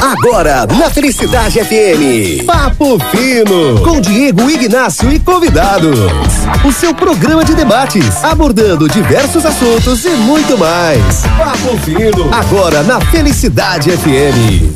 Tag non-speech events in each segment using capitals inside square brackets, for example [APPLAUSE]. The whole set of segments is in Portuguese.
Agora, na Felicidade FM. Papo Fino. Com Diego Ignácio e convidados. O seu programa de debates, abordando diversos assuntos e muito mais. Papo Fino. Agora na Felicidade FM.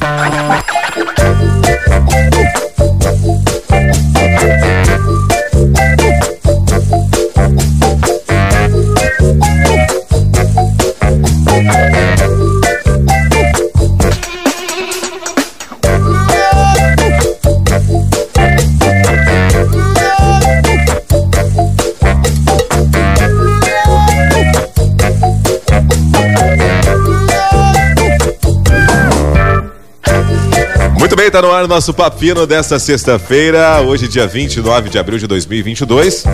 Bem, tá no ar o nosso papino desta sexta-feira, hoje dia 29 de abril de 2022.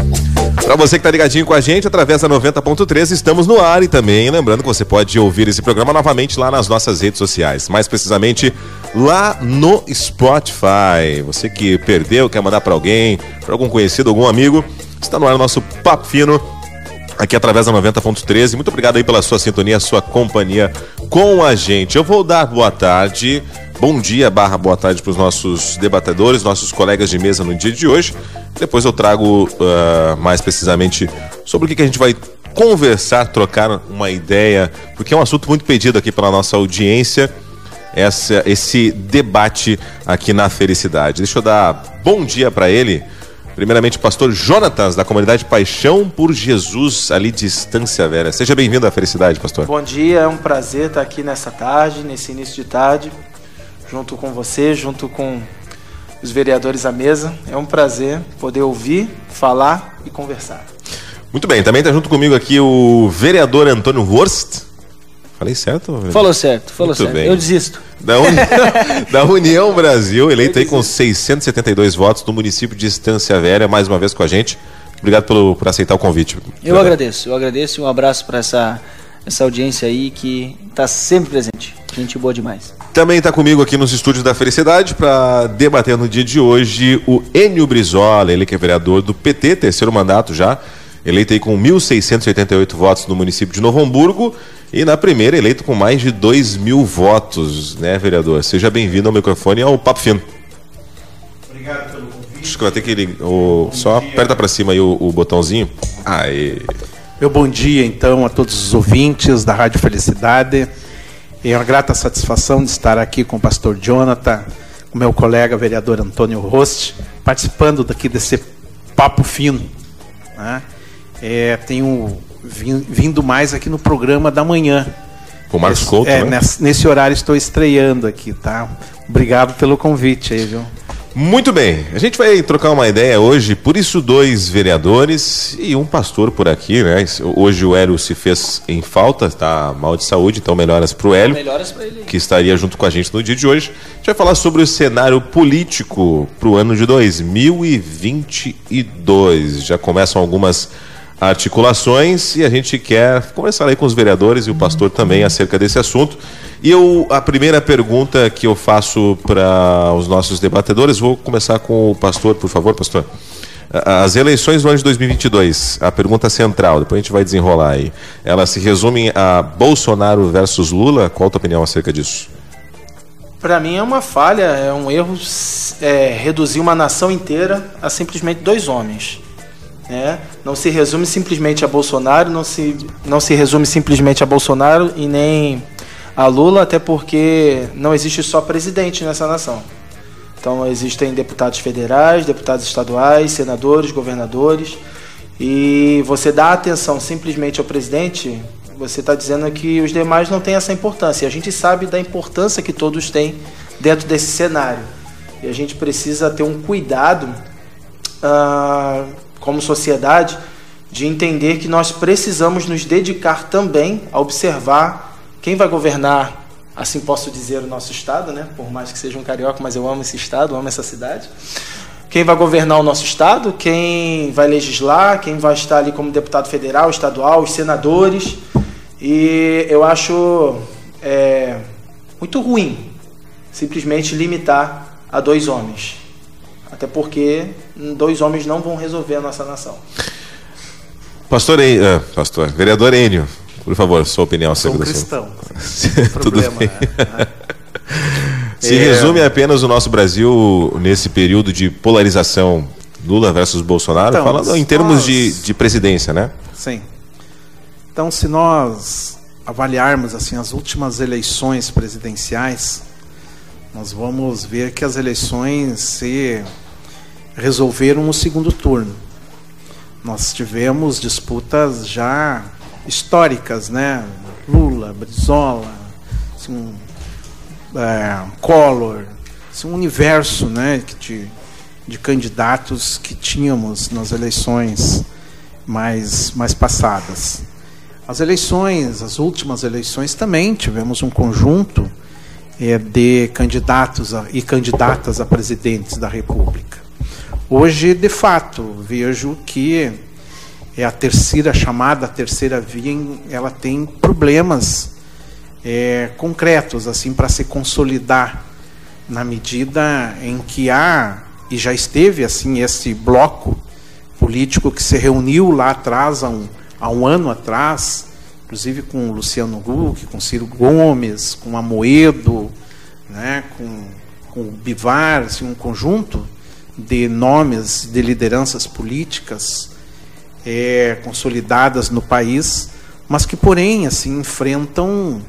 Para você que tá ligadinho com a gente através da 90.3, estamos no ar e também lembrando que você pode ouvir esse programa novamente lá nas nossas redes sociais, mais precisamente lá no Spotify. Você que perdeu, quer mandar para alguém, para algum conhecido, algum amigo, está no ar o nosso papino aqui através da 90.13. Muito obrigado aí pela sua sintonia, sua companhia com a gente. Eu vou dar boa tarde, bom dia barra boa tarde para os nossos debatedores, nossos colegas de mesa no dia de hoje. Depois eu trago uh, mais precisamente sobre o que, que a gente vai conversar, trocar uma ideia, porque é um assunto muito pedido aqui pela nossa audiência. Essa, esse debate aqui na Felicidade. Deixa eu dar bom dia para ele. Primeiramente, pastor Jonatas, da comunidade Paixão por Jesus, ali de Estância Velha. Seja bem-vindo à felicidade, pastor. Bom dia, é um prazer estar aqui nessa tarde, nesse início de tarde, junto com você, junto com os vereadores à mesa. É um prazer poder ouvir, falar e conversar. Muito bem, também está junto comigo aqui o vereador Antônio Horst. Falei certo? Vereador? Falou certo, falou Muito certo. bem. Eu desisto. Da União, [LAUGHS] da União Brasil, eleito aí com 672 votos no município de Estância Velha, mais uma vez com a gente. Obrigado pelo, por aceitar o convite. Eu agradeço, eu agradeço e um abraço para essa, essa audiência aí que está sempre presente. Gente boa demais. Também está comigo aqui nos estúdios da Felicidade para debater no dia de hoje o Enio Brizola, ele que é vereador do PT, terceiro mandato já, eleito aí com 1.688 votos no município de Novo Hamburgo e na primeira eleito com mais de 2 mil votos, né, vereador? Seja bem-vindo ao microfone e ao Papo Fino. Obrigado pelo convite. Acho que vai ter que o, só aperta para cima aí o, o botãozinho. Aê. Meu bom dia, então, a todos os ouvintes da Rádio Felicidade. É uma grata satisfação de estar aqui com o pastor Jonathan, com meu colega vereador Antônio Rost, participando daqui desse papo fino. né? É, tenho vin- vindo mais aqui no programa da manhã. Com o Marcos Couto, é, né? nesse, nesse horário estou estreando aqui, tá? Obrigado pelo convite aí, viu? Muito bem, a gente vai trocar uma ideia hoje, por isso dois vereadores e um pastor por aqui, né? Hoje o Hélio se fez em falta, está mal de saúde, então melhoras para o Hélio, Melhoras ele. que estaria junto com a gente no dia de hoje. A gente vai falar sobre o cenário político para o ano de 2022. Já começam algumas articulações e a gente quer conversar aí com os vereadores e o pastor também acerca desse assunto. E eu, a primeira pergunta que eu faço para os nossos debatedores, vou começar com o pastor, por favor, pastor. As eleições do ano de 2022, a pergunta central, depois a gente vai desenrolar aí. Elas se resumem a Bolsonaro versus Lula. Qual a tua opinião acerca disso? Para mim é uma falha, é um erro é, reduzir uma nação inteira a simplesmente dois homens. Né? Não se resume simplesmente a Bolsonaro, não se, não se resume simplesmente a Bolsonaro e nem a Lula, até porque não existe só presidente nessa nação. Então existem deputados federais, deputados estaduais, senadores, governadores. E você dá atenção simplesmente ao presidente, você está dizendo que os demais não têm essa importância. E a gente sabe da importância que todos têm dentro desse cenário. E a gente precisa ter um cuidado, ah, como sociedade, de entender que nós precisamos nos dedicar também a observar quem vai governar, assim posso dizer, o nosso estado, né? Por mais que seja um carioca, mas eu amo esse estado, amo essa cidade. Quem vai governar o nosso estado, quem vai legislar, quem vai estar ali como deputado federal, estadual, os senadores. E eu acho é, muito ruim simplesmente limitar a dois homens. Até porque dois homens não vão resolver a nossa nação. Pastor, En... ah, pastor, vereador Enio, por favor, sua opinião acerca assunto. cristão. [LAUGHS] Tudo Problema, bem. né? [LAUGHS] Se é... resume apenas o nosso Brasil nesse período de polarização Lula versus Bolsonaro, então, falando em termos nós... de, de presidência, né? Sim. Então, se nós avaliarmos assim as últimas eleições presidenciais, nós vamos ver que as eleições se resolveram no segundo turno. Nós tivemos disputas já históricas, né? Lula, Brizola, assim, é, Collor, assim, um universo, né, de, de candidatos que tínhamos nas eleições mais mais passadas. As eleições, as últimas eleições também tivemos um conjunto é, de candidatos a, e candidatas a presidentes da República. Hoje, de fato, vejo que é a terceira chamada, a terceira via, ela tem problemas é, concretos assim para se consolidar na medida em que há e já esteve assim esse bloco político que se reuniu lá atrás há um, há um ano atrás inclusive com Luciano Huck, com Ciro Gomes, com Amoedo, né, com, com o Bivar, assim, um conjunto de nomes de lideranças políticas é, consolidadas no país, mas que, porém, assim, enfrentam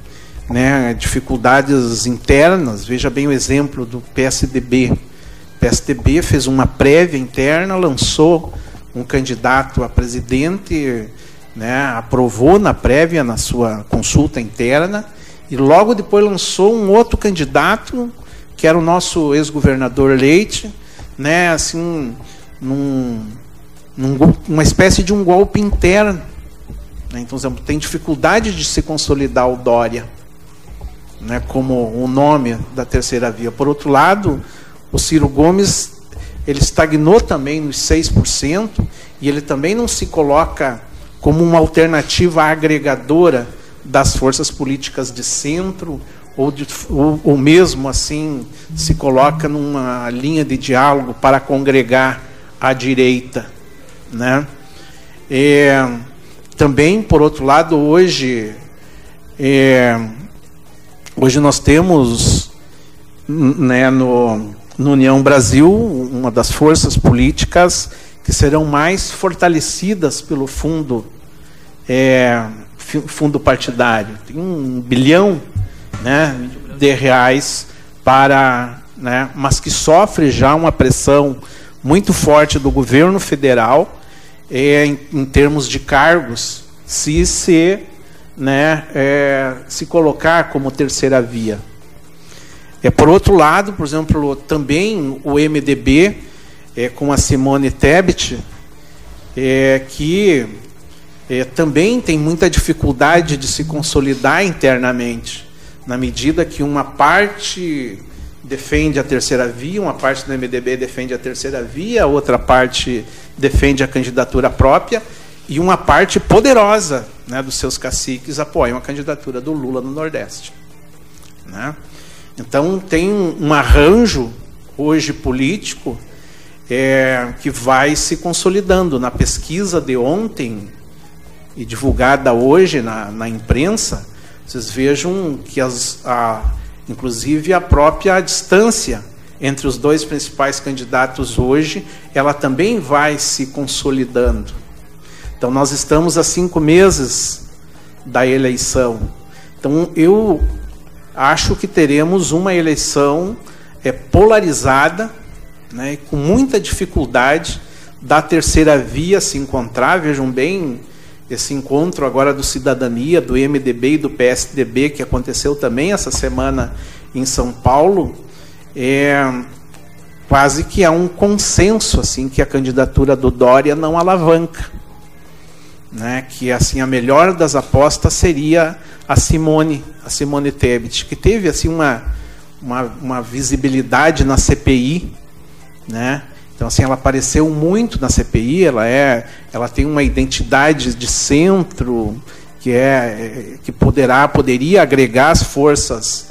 né, dificuldades internas. Veja bem o exemplo do PSDB. O PSDB fez uma prévia interna, lançou um candidato a presidente né, aprovou na prévia, na sua consulta interna, e logo depois lançou um outro candidato, que era o nosso ex-governador Leite, né, assim, num, num, uma espécie de um golpe interno. Né, então, exemplo, tem dificuldade de se consolidar o Dória né, como o nome da terceira via. Por outro lado, o Ciro Gomes ele estagnou também nos 6% e ele também não se coloca como uma alternativa agregadora das forças políticas de centro ou, de, ou, ou, mesmo assim se coloca numa linha de diálogo para congregar a direita, né? É, também, por outro lado, hoje é, hoje nós temos né, no, no União Brasil uma das forças políticas que serão mais fortalecidas pelo fundo é, fundo partidário. Tem um bilhão né, de reais para, né, mas que sofre já uma pressão muito forte do governo federal é, em, em termos de cargos, se se, né, é, se colocar como terceira via. É, por outro lado, por exemplo, também o MDB é, com a Simone Tebet, que também tem muita dificuldade de se consolidar internamente, na medida que uma parte defende a terceira via, uma parte do MDB defende a terceira via, outra parte defende a candidatura própria, e uma parte poderosa né, dos seus caciques apoiam a candidatura do Lula no Nordeste. Né? Então tem um arranjo hoje político é, que vai se consolidando. Na pesquisa de ontem e divulgada hoje na, na imprensa, vocês vejam que as, a, inclusive a própria distância entre os dois principais candidatos hoje, ela também vai se consolidando. Então nós estamos a cinco meses da eleição. Então eu acho que teremos uma eleição é, polarizada né, com muita dificuldade da terceira via se encontrar. Vejam bem esse encontro agora do Cidadania, do MDB e do PSDB, que aconteceu também essa semana em São Paulo, é, quase que há um consenso assim que a candidatura do Dória não alavanca. Né, que assim a melhor das apostas seria a Simone, a Simone Tebet, que teve assim uma, uma, uma visibilidade na CPI né? Então assim, ela apareceu muito na CPI, ela é, ela tem uma identidade de centro que é que poderá poderia agregar as forças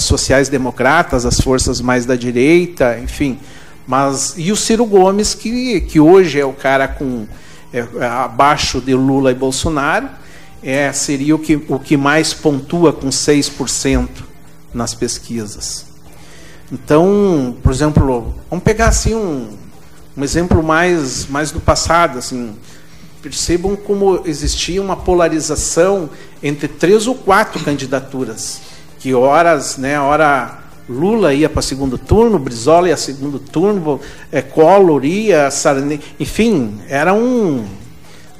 sociais democratas, as forças mais da direita, enfim. Mas e o Ciro Gomes que que hoje é o cara com é, abaixo de Lula e Bolsonaro, é, seria o que, o que mais pontua com 6% nas pesquisas. Então, por exemplo, vamos pegar assim um, um exemplo mais, mais do passado, assim, percebam como existia uma polarização entre três ou quatro candidaturas, que horas, né, hora Lula ia para segundo turno, Brizola ia segundo turno, é, Collor ia, Sarney, enfim, era um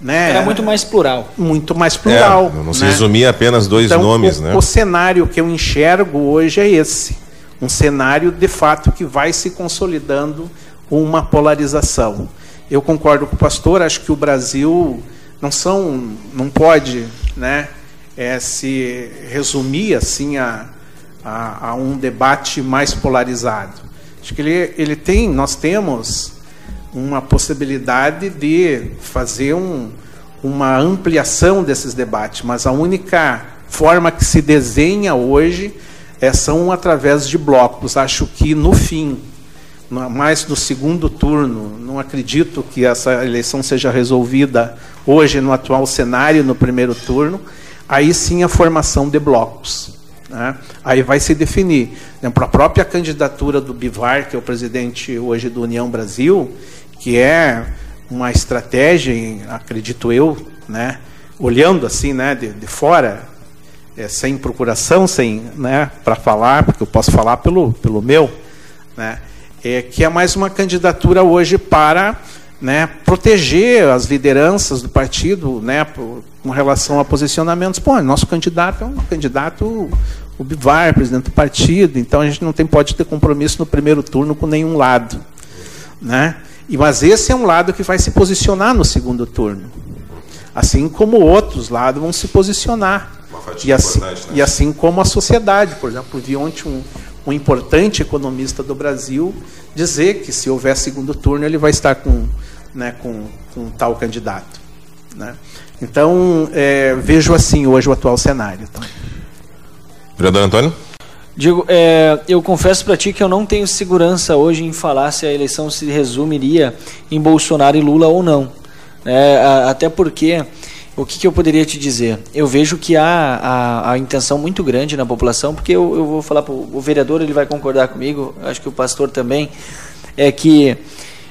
né, era muito mais plural. Muito mais plural. É, não se né? resumia apenas dois então, nomes, o, né? O cenário que eu enxergo hoje é esse. Um cenário, de fato, que vai se consolidando uma polarização. Eu concordo com o pastor, acho que o Brasil não são, não pode né, é, se resumir assim a, a, a, um debate mais polarizado. Acho que ele, ele tem, nós temos uma possibilidade de fazer um, uma ampliação desses debates, mas a única forma que se desenha hoje é, são através de blocos. Acho que no fim, mais no segundo turno, não acredito que essa eleição seja resolvida hoje no atual cenário, no primeiro turno, aí sim a formação de blocos. Né? Aí vai se definir. Para a própria candidatura do Bivar, que é o presidente hoje do União Brasil, que é uma estratégia, acredito eu, né, olhando assim, né, de, de fora, é, sem procuração, sem, né, para falar, porque eu posso falar pelo, pelo meu, né, é que é mais uma candidatura hoje para né, proteger as lideranças do partido, né, com relação a posicionamentos. Pô, nosso candidato é um candidato o Bivar, presidente do partido, então a gente não tem pode ter compromisso no primeiro turno com nenhum lado, né? E, mas esse é um lado que vai se posicionar no segundo turno. Assim como outros lados vão se posicionar. E assim, né? e assim, como a sociedade. Por exemplo, vi ontem um, um importante economista do Brasil dizer que se houver segundo turno ele vai estar com, né, com, com tal candidato. Né? Então, é, vejo assim hoje o atual cenário. Tá? Vereador Antônio? Digo, é, eu confesso para ti que eu não tenho segurança hoje em falar se a eleição se resumiria em Bolsonaro e Lula ou não. É, até porque, o que, que, eu poderia te dizer? Eu vejo que há a, a intenção muito grande na população, porque eu, eu vou falar para o vereador, ele vai concordar comigo, acho que o pastor também, é que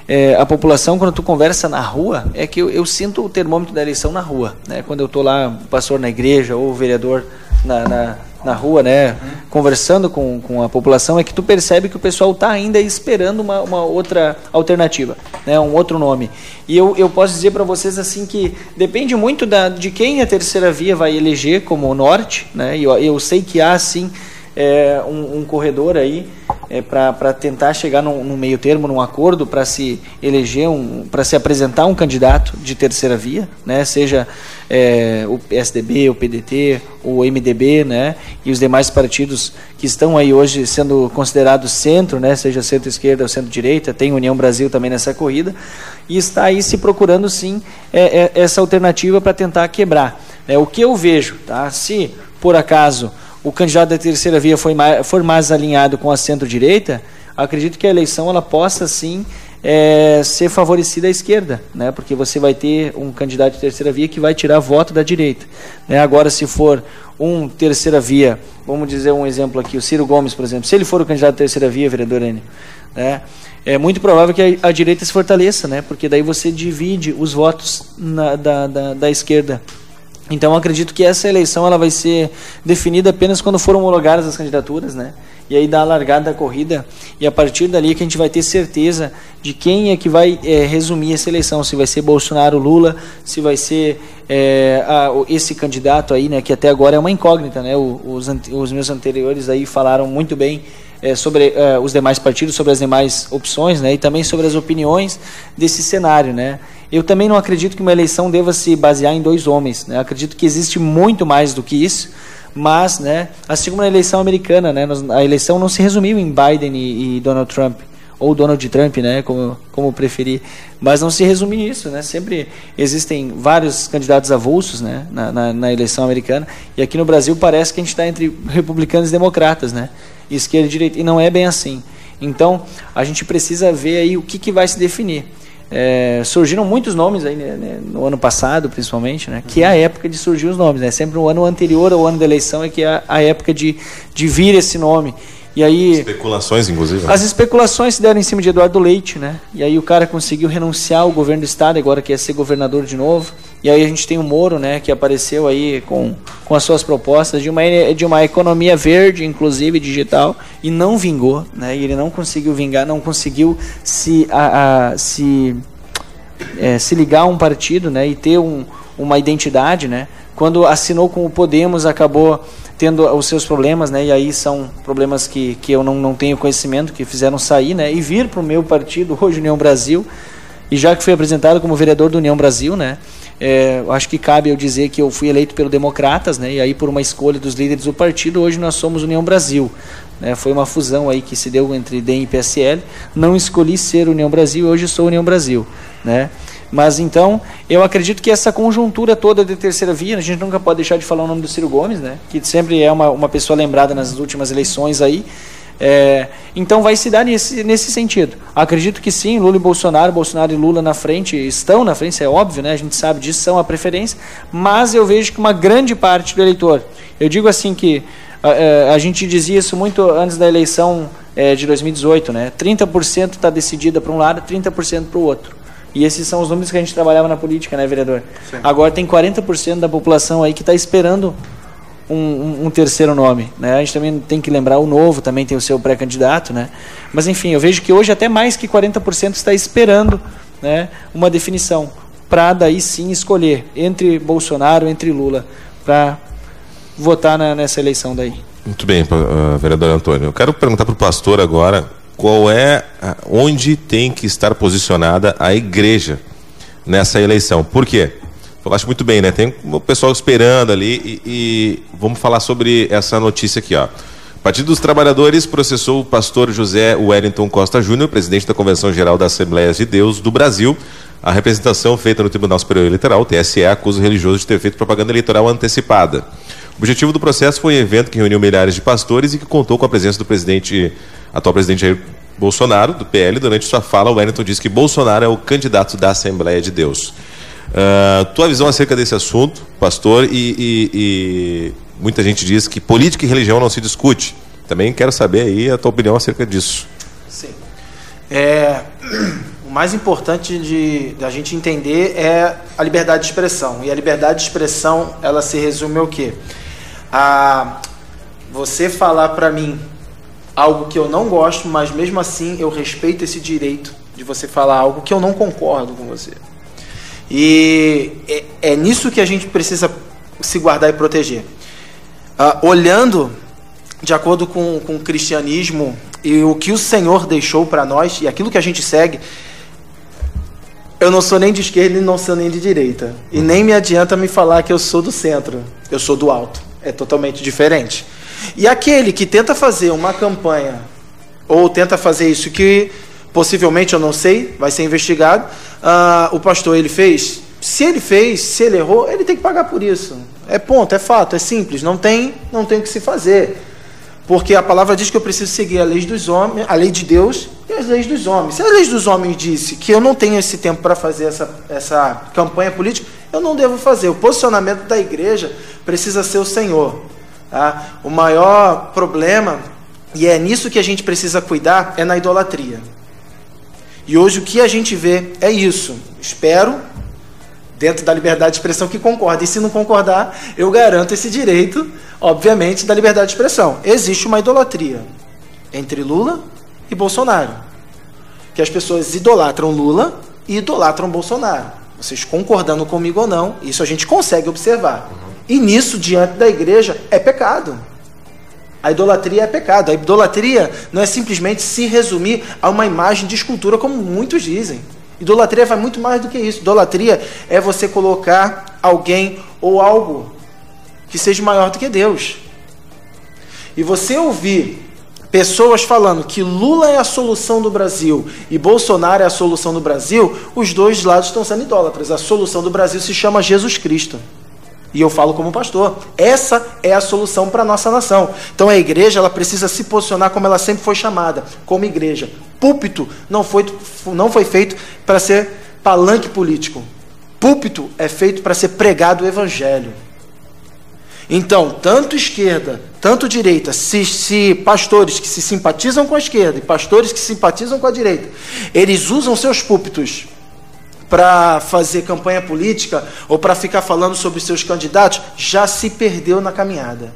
é, a população, quando tu conversa na rua, é que eu, eu sinto o termômetro da eleição na rua. Né? Quando eu estou lá, o pastor na igreja ou o vereador na, na na rua, né, uhum. conversando com, com a população, é que tu percebe que o pessoal está ainda esperando uma, uma outra alternativa, né, um outro nome. E eu, eu posso dizer para vocês assim que depende muito da, de quem a terceira via vai eleger como norte, né, eu, eu sei que há sim é, um, um, corredor aí é, para tentar chegar num, num, meio termo, num acordo para se eleger, um, para se apresentar um candidato de terceira via, né, seja é, o PSDB, o PDT, o MDB, né, e os demais partidos que estão aí hoje sendo considerados centro, né, seja centro-esquerda ou centro-direita, tem União Brasil também nessa corrida, e está aí se procurando sim é, é, essa alternativa para tentar quebrar. Né, o que eu vejo, tá, se por acaso o candidato da terceira via foi mais, for mais alinhado com a centro-direita, acredito que a eleição ela possa sim é, ser favorecida à esquerda, né? porque você vai ter um candidato de terceira via que vai tirar voto da direita. Né? Agora, se for um terceira via, vamos dizer um exemplo aqui, o Ciro Gomes, por exemplo, se ele for o candidato de terceira via, vereador Enio, né? é muito provável que a, a, direita se fortaleça, né? porque daí você divide os votos na, da, da, da esquerda então acredito que essa eleição ela vai ser definida apenas quando foram homologadas as candidaturas, né? E aí dá a largada da corrida e a partir dali que a gente vai ter certeza de quem é que vai é, resumir essa eleição, se vai ser Bolsonaro, Lula, se vai ser é, a, esse candidato aí, né? Que até agora é uma incógnita, né? os, os meus anteriores aí falaram muito bem é, sobre os demais partidos, sobre as demais opções, né? E também sobre as opiniões desse cenário, né? Eu também não acredito que uma eleição deva se basear em dois homens. Né? acredito que existe muito mais do que isso, mas, né, assim como na eleição americana, né, a eleição não se resumiu em Biden e, e Donald Trump ou Donald Trump, né, como, como preferir, mas não se resume nisso, né, sempre existem vários candidatos avulsos, né, na, na, na eleição americana, e aqui no Brasil parece que a gente está entre republicanos e democratas, né, esquerda e direita, e não é bem assim. Então, a gente precisa ver aí o que, que vai se definir. É, surgiram muitos nomes aí né, né, no ano passado, principalmente, né, que é a época de surgir os nomes. Né, sempre o ano anterior ao ano da eleição é que é a, a época de, de vir esse nome. E aí. Especulações, inclusive. Né? As especulações se deram em cima de Eduardo Leite, né? E aí o cara conseguiu renunciar ao governo do estado, agora quer ser governador de novo. E aí a gente tem o Moro, né, que apareceu aí com, com as suas propostas de uma, de uma economia verde, inclusive digital, e não vingou, né? E ele não conseguiu vingar, não conseguiu se, a, a se, é, se ligar a um partido, né, e ter um, uma identidade, né? Quando assinou com o Podemos, acabou tendo os seus problemas, né? E aí são problemas que, que eu não, não tenho conhecimento, que fizeram sair, né? E vir para o meu partido, [LAUGHS] hoje União Brasil, e já que fui apresentado como vereador do União Brasil, né? É, acho que cabe eu dizer que eu fui eleito pelo Democratas, né? E aí por uma escolha dos líderes do partido, hoje nós somos União Brasil. Né? Foi uma fusão aí que se deu entre DEM e PSL. Não escolhi ser União Brasil, hoje sou União Brasil, né? Mas então, eu acredito que essa conjuntura toda de terceira via, a gente nunca pode deixar de falar o nome do Ciro Gomes, né? Que sempre é uma, uma pessoa lembrada nas últimas eleições aí. É, então vai se dar nesse, nesse sentido. Acredito que sim, Lula e Bolsonaro, Bolsonaro e Lula na frente, estão na frente, é óbvio, né? a gente sabe disso, são a preferência, mas eu vejo que uma grande parte do eleitor, eu digo assim que a, a gente dizia isso muito antes da eleição é, de 2018, né? 30% está decidida para um lado, 30% para o outro. E esses são os números que a gente trabalhava na política, né, vereador? Sim. Agora tem 40% da população aí que está esperando um, um, um, terceiro nome. Né? A gente também tem que lembrar o novo, também tem o seu pré-candidato. Né? Mas, enfim, eu vejo que hoje até mais que 40% está esperando né, uma definição para daí sim escolher entre Bolsonaro, entre Lula, para votar na, nessa eleição daí. Muito bem, uh, vereador Antônio. Eu quero perguntar para o pastor agora qual é onde tem que estar posicionada a igreja nessa eleição. Por quê? Falaste muito bem, né? Tem o pessoal esperando ali e, e vamos falar sobre essa notícia aqui, ó. Partido dos Trabalhadores processou o pastor José Wellington Costa Júnior, presidente da Convenção Geral da Assembleias de Deus do Brasil. A representação feita no Tribunal Superior Eleitoral, TSE, acusa o religioso de ter feito propaganda eleitoral antecipada. O objetivo do processo foi um evento que reuniu milhares de pastores e que contou com a presença do presidente atual presidente Jair Bolsonaro, do PL, durante sua fala, o Wellington disse que Bolsonaro é o candidato da Assembleia de Deus. Uh, tua visão acerca desse assunto, pastor, e, e, e, muita gente diz que política e religião não se discute. Também quero saber aí a tua opinião acerca disso. Sim. É, [CLEARS THROAT] o mais importante de, de a gente entender é a liberdade de expressão. E a liberdade de expressão, ela se resume ao quê? A você falar para mim algo que eu não gosto, mas mesmo assim eu respeito esse direito de você falar algo que eu não concordo com você. E é, é nisso que a gente precisa se guardar e proteger. Uh, olhando de acordo com, com o cristianismo e o que o Senhor deixou para nós e aquilo que a gente segue, eu não sou nem de esquerda e não sou nem de direita. E nem me adianta me falar que eu sou do centro, eu sou do alto. É totalmente diferente. E aquele que tenta fazer uma campanha, ou tenta fazer isso que possivelmente eu não sei, vai ser investigado, uh, o pastor ele fez. Se ele fez, se ele errou, ele tem que pagar por isso. É ponto, é fato, é simples, não tem, não tem o que se fazer. Porque a palavra diz que eu preciso seguir a lei dos homens, a lei de Deus e as leis dos homens. Se a lei dos homens disse que eu não tenho esse tempo para fazer essa, essa campanha política, eu não devo fazer. O posicionamento da igreja precisa ser o Senhor. Tá? O maior problema, e é nisso que a gente precisa cuidar, é na idolatria. E hoje o que a gente vê é isso. Espero, dentro da liberdade de expressão, que concorde. E se não concordar, eu garanto esse direito, obviamente, da liberdade de expressão. Existe uma idolatria entre Lula e Bolsonaro. Que as pessoas idolatram Lula e idolatram Bolsonaro. Vocês concordando comigo ou não, isso a gente consegue observar. E nisso, diante da igreja, é pecado. A idolatria é pecado. A idolatria não é simplesmente se resumir a uma imagem de escultura, como muitos dizem. Idolatria vai muito mais do que isso. Idolatria é você colocar alguém ou algo que seja maior do que Deus. E você ouvir pessoas falando que Lula é a solução do Brasil e Bolsonaro é a solução do Brasil, os dois lados estão sendo idólatras. A solução do Brasil se chama Jesus Cristo. E eu falo como pastor. Essa é a solução para a nossa nação. Então a igreja ela precisa se posicionar como ela sempre foi chamada, como igreja. Púlpito não foi, não foi feito para ser palanque político. Púlpito é feito para ser pregado o evangelho. Então, tanto esquerda, tanto direita, se, se, pastores que se simpatizam com a esquerda e pastores que simpatizam com a direita, eles usam seus púlpitos para fazer campanha política ou para ficar falando sobre seus candidatos, já se perdeu na caminhada.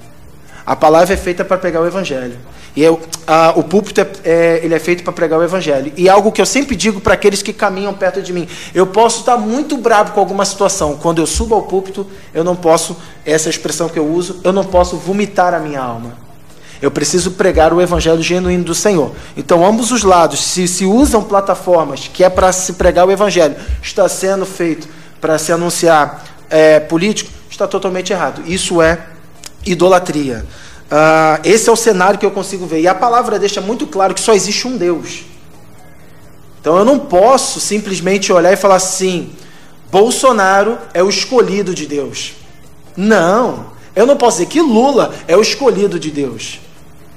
A palavra é feita para pregar o evangelho. E eu, a, o púlpito é, é, ele é feito para pregar o evangelho. E algo que eu sempre digo para aqueles que caminham perto de mim: eu posso estar muito bravo com alguma situação. Quando eu subo ao púlpito, eu não posso, essa é expressão que eu uso, eu não posso vomitar a minha alma. Eu preciso pregar o evangelho genuíno do Senhor. Então, ambos os lados, se se usam plataformas que é para se pregar o evangelho, está sendo feito para se anunciar é, político, está totalmente errado. Isso é idolatria. Uh, esse é o cenário que eu consigo ver. E a palavra deixa muito claro que só existe um Deus. Então eu não posso simplesmente olhar e falar assim: Bolsonaro é o escolhido de Deus. Não. Eu não posso dizer que Lula é o escolhido de Deus.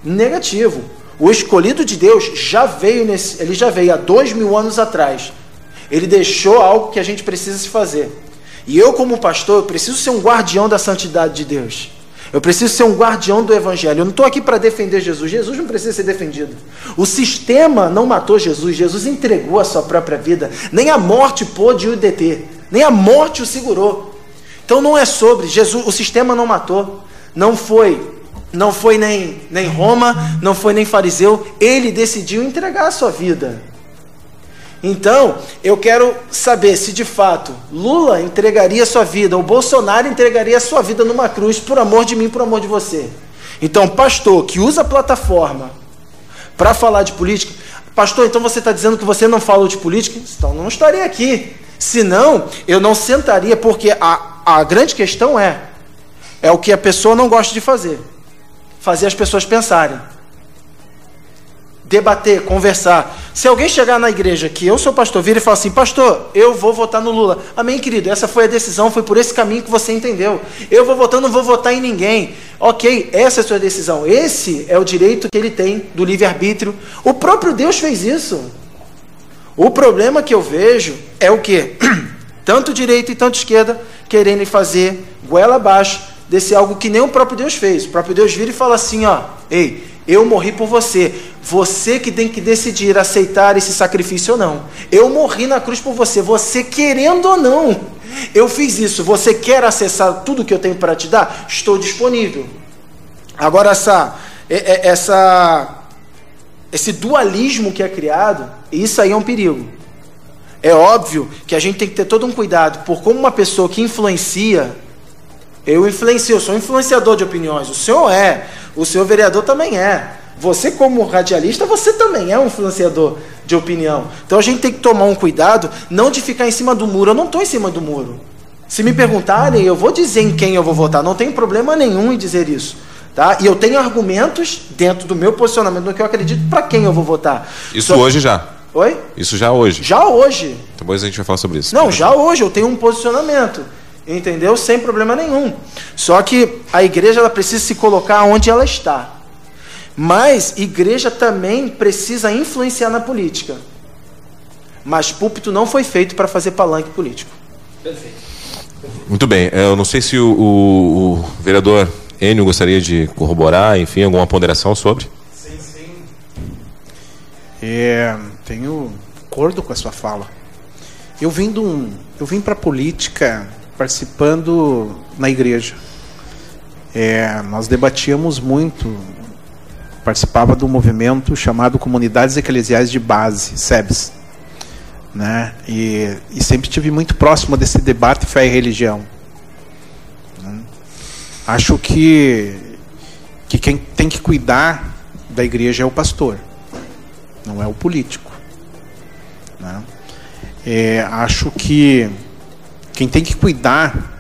Negativo. O escolhido de Deus já veio nesse, ele já veio há dois mil anos atrás. Ele deixou algo que a gente precisa se fazer. E eu, como pastor, eu preciso ser um guardião da santidade de Deus. Eu preciso ser um guardião do Evangelho. Eu não estou aqui para defender Jesus. Jesus não precisa ser defendido. O sistema não matou Jesus. Jesus entregou a sua própria vida. Nem a morte pôde o deter. Nem a morte o segurou. Então não é sobre. Jesus, o sistema não matou. Não foi. Não foi nem, nem Roma, não foi nem fariseu. Ele decidiu entregar a sua vida. Então, eu quero saber se de fato Lula entregaria sua vida, ou Bolsonaro entregaria sua vida numa cruz por amor de mim, por amor de você. Então, pastor que usa a plataforma para falar de política, pastor, então você está dizendo que você não falou de política? Então não estaria aqui. Senão, eu não sentaria, porque a, a grande questão é: é o que a pessoa não gosta de fazer fazer as pessoas pensarem debater, conversar. Se alguém chegar na igreja que eu sou pastor, vira e fala assim, pastor, eu vou votar no Lula. Amém, querido? Essa foi a decisão, foi por esse caminho que você entendeu. Eu vou votar, não vou votar em ninguém. Ok, essa é a sua decisão. Esse é o direito que ele tem do livre-arbítrio. O próprio Deus fez isso. O problema que eu vejo é o que? [CLEARS THROAT] Tanto direita e tanto esquerda querendo fazer goela abaixo desse algo que nem o próprio Deus fez. O próprio Deus vira e fala assim, ó, ei, eu morri por você. Você que tem que decidir aceitar esse sacrifício ou não. Eu morri na cruz por você. Você querendo ou não. Eu fiz isso. Você quer acessar tudo que eu tenho para te dar? Estou disponível. Agora essa essa esse dualismo que é criado, isso aí é um perigo. É óbvio que a gente tem que ter todo um cuidado por como uma pessoa que influencia eu influencio, eu sou influenciador de opiniões. O senhor é, o senhor vereador também é. Você, como radialista, você também é um influenciador de opinião. Então a gente tem que tomar um cuidado, não de ficar em cima do muro. Eu não estou em cima do muro. Se me perguntarem, eu vou dizer em quem eu vou votar. Não tem problema nenhum em dizer isso. Tá? E eu tenho argumentos dentro do meu posicionamento, no que eu acredito, para quem eu vou votar. Isso Só... hoje já. Oi? Isso já hoje. Já hoje. Depois a gente vai falar sobre isso. Não, já hoje eu tenho um posicionamento. Entendeu? Sem problema nenhum. Só que a igreja ela precisa se colocar onde ela está. Mas igreja também precisa influenciar na política. Mas púlpito não foi feito para fazer palanque político. Perfeito. Muito bem. Eu não sei se o, o, o vereador Enio gostaria de corroborar, enfim, alguma ponderação sobre. Sim, sim. É, tenho acordo com a sua fala. Eu vim, um, eu vim para a política participando na igreja. É, nós debatíamos muito, participava do movimento chamado Comunidades Eclesiais de Base, SEBS. Né? E, e sempre tive muito próximo desse debate fé e religião. Né? Acho que, que quem tem que cuidar da igreja é o pastor, não é o político. Né? É, acho que quem tem que cuidar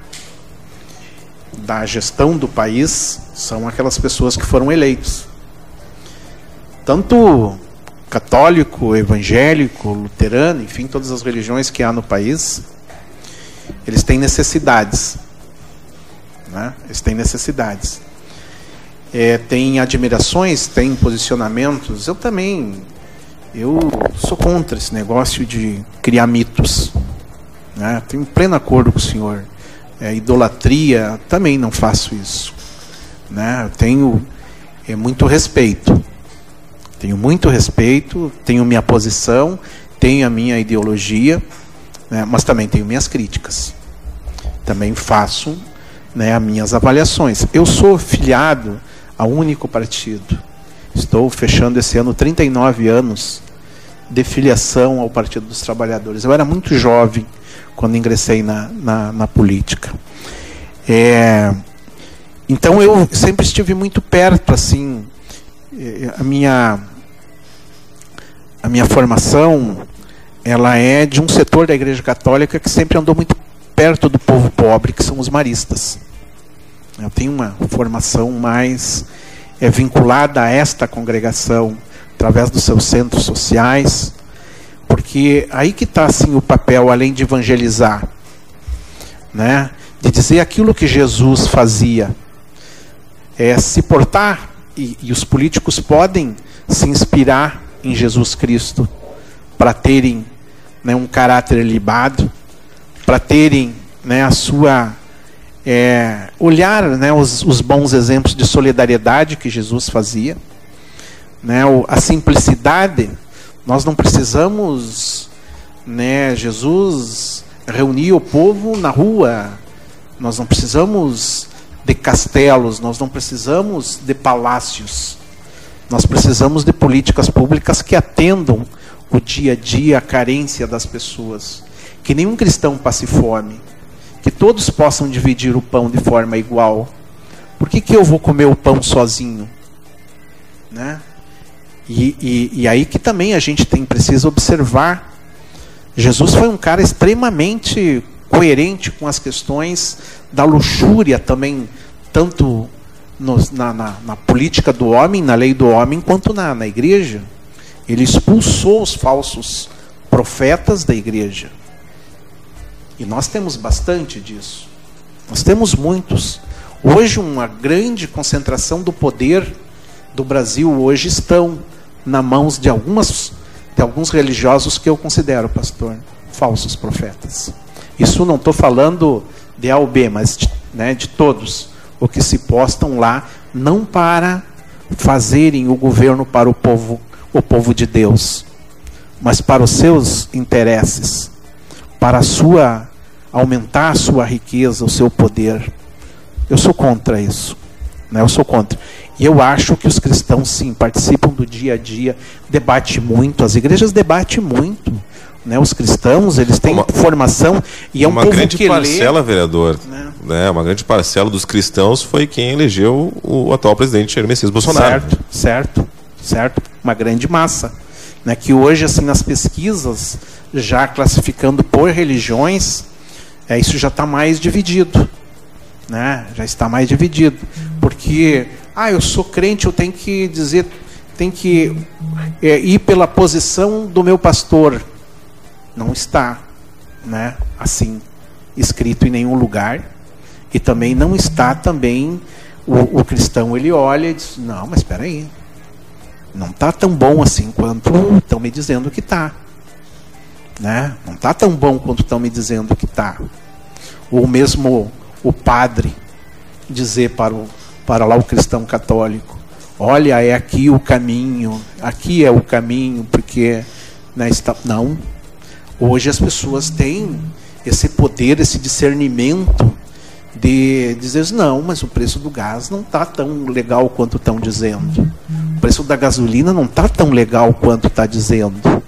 da gestão do país são aquelas pessoas que foram eleitos. Tanto católico, evangélico, luterano, enfim, todas as religiões que há no país, eles têm necessidades. Né? Eles têm necessidades. É, tem admirações, tem posicionamentos. Eu também, eu sou contra esse negócio de criar mitos. Né? Tenho pleno acordo com o senhor. É, idolatria, também não faço isso. Né? Eu tenho é, muito respeito. Tenho muito respeito, tenho minha posição, tenho a minha ideologia, né? mas também tenho minhas críticas. Também faço né, as minhas avaliações. Eu sou filiado a único partido. Estou fechando esse ano 39 anos de filiação ao Partido dos Trabalhadores. Eu era muito jovem quando ingressei na, na, na política. É, então eu sempre estive muito perto, assim, é, a minha a minha formação ela é de um setor da Igreja Católica que sempre andou muito perto do povo pobre, que são os maristas. Eu tenho uma formação mais é, vinculada a esta congregação através dos seus centros sociais, porque aí que está assim o papel, além de evangelizar, né, de dizer aquilo que Jesus fazia, é se portar e, e os políticos podem se inspirar em Jesus Cristo para terem né, um caráter libado, para terem né, a sua é, olhar né, os, os, bons exemplos de solidariedade que Jesus fazia, né, a simplicidade. Nós não precisamos, né, Jesus reunir o povo na rua. Nós não precisamos de castelos, nós não precisamos de palácios. Nós precisamos de políticas públicas que atendam o dia a dia, a carência das pessoas. Que nenhum cristão passe fome que todos possam dividir o pão de forma igual. Por que, que eu vou comer o pão sozinho? Né? E, e, e aí que também a gente tem precisa observar. Jesus foi um cara extremamente coerente com as questões da luxúria também, tanto no, na, na, na, política do homem, na lei do homem, quanto na, na igreja. Ele expulsou os falsos profetas da igreja. E nós temos bastante disso. Nós temos muitos. Hoje, uma grande concentração do poder do Brasil hoje estão na mãos de algumas de alguns religiosos que eu considero, pastor, falsos profetas. Isso não estou falando de A ou B, mas de, né, de todos o que se postam lá, não para fazerem o governo para o povo, o povo de Deus, mas para os seus interesses, para a sua aumentar a sua riqueza, o seu poder. Eu sou contra isso. Né? Eu sou contra. E eu acho que os cristãos, sim, participam do dia a dia, debate muito, as igrejas debatem muito. Né? Os cristãos, eles têm uma, formação e é um uma grande que parcela, lê, vereador. Né? né? Uma grande parcela dos cristãos foi quem elegeu o atual presidente Jair Messias Bolsonaro. Certo, certo, certo. Uma grande massa. Né? Que hoje, assim, nas pesquisas, já classificando por religiões, é, isso já está mais dividido. Né? Já está mais dividido. Porque, ah, eu sou crente, eu tenho que dizer, tem que é, ir pela posição do meu pastor. Não está né, assim escrito em nenhum lugar. E também não está também o, o cristão ele olha e diz, não, mas espera aí. Não está tão bom assim quanto estão me dizendo que está. Né? Não está tão bom quanto estão me dizendo que está. Ou mesmo o padre dizer para, o, para lá o cristão católico: olha, é aqui o caminho, aqui é o caminho, porque né, não. Hoje as pessoas têm esse poder, esse discernimento de dizer não, mas o preço do gás não está tão legal quanto estão dizendo. O preço da gasolina não está tão legal quanto está dizendo,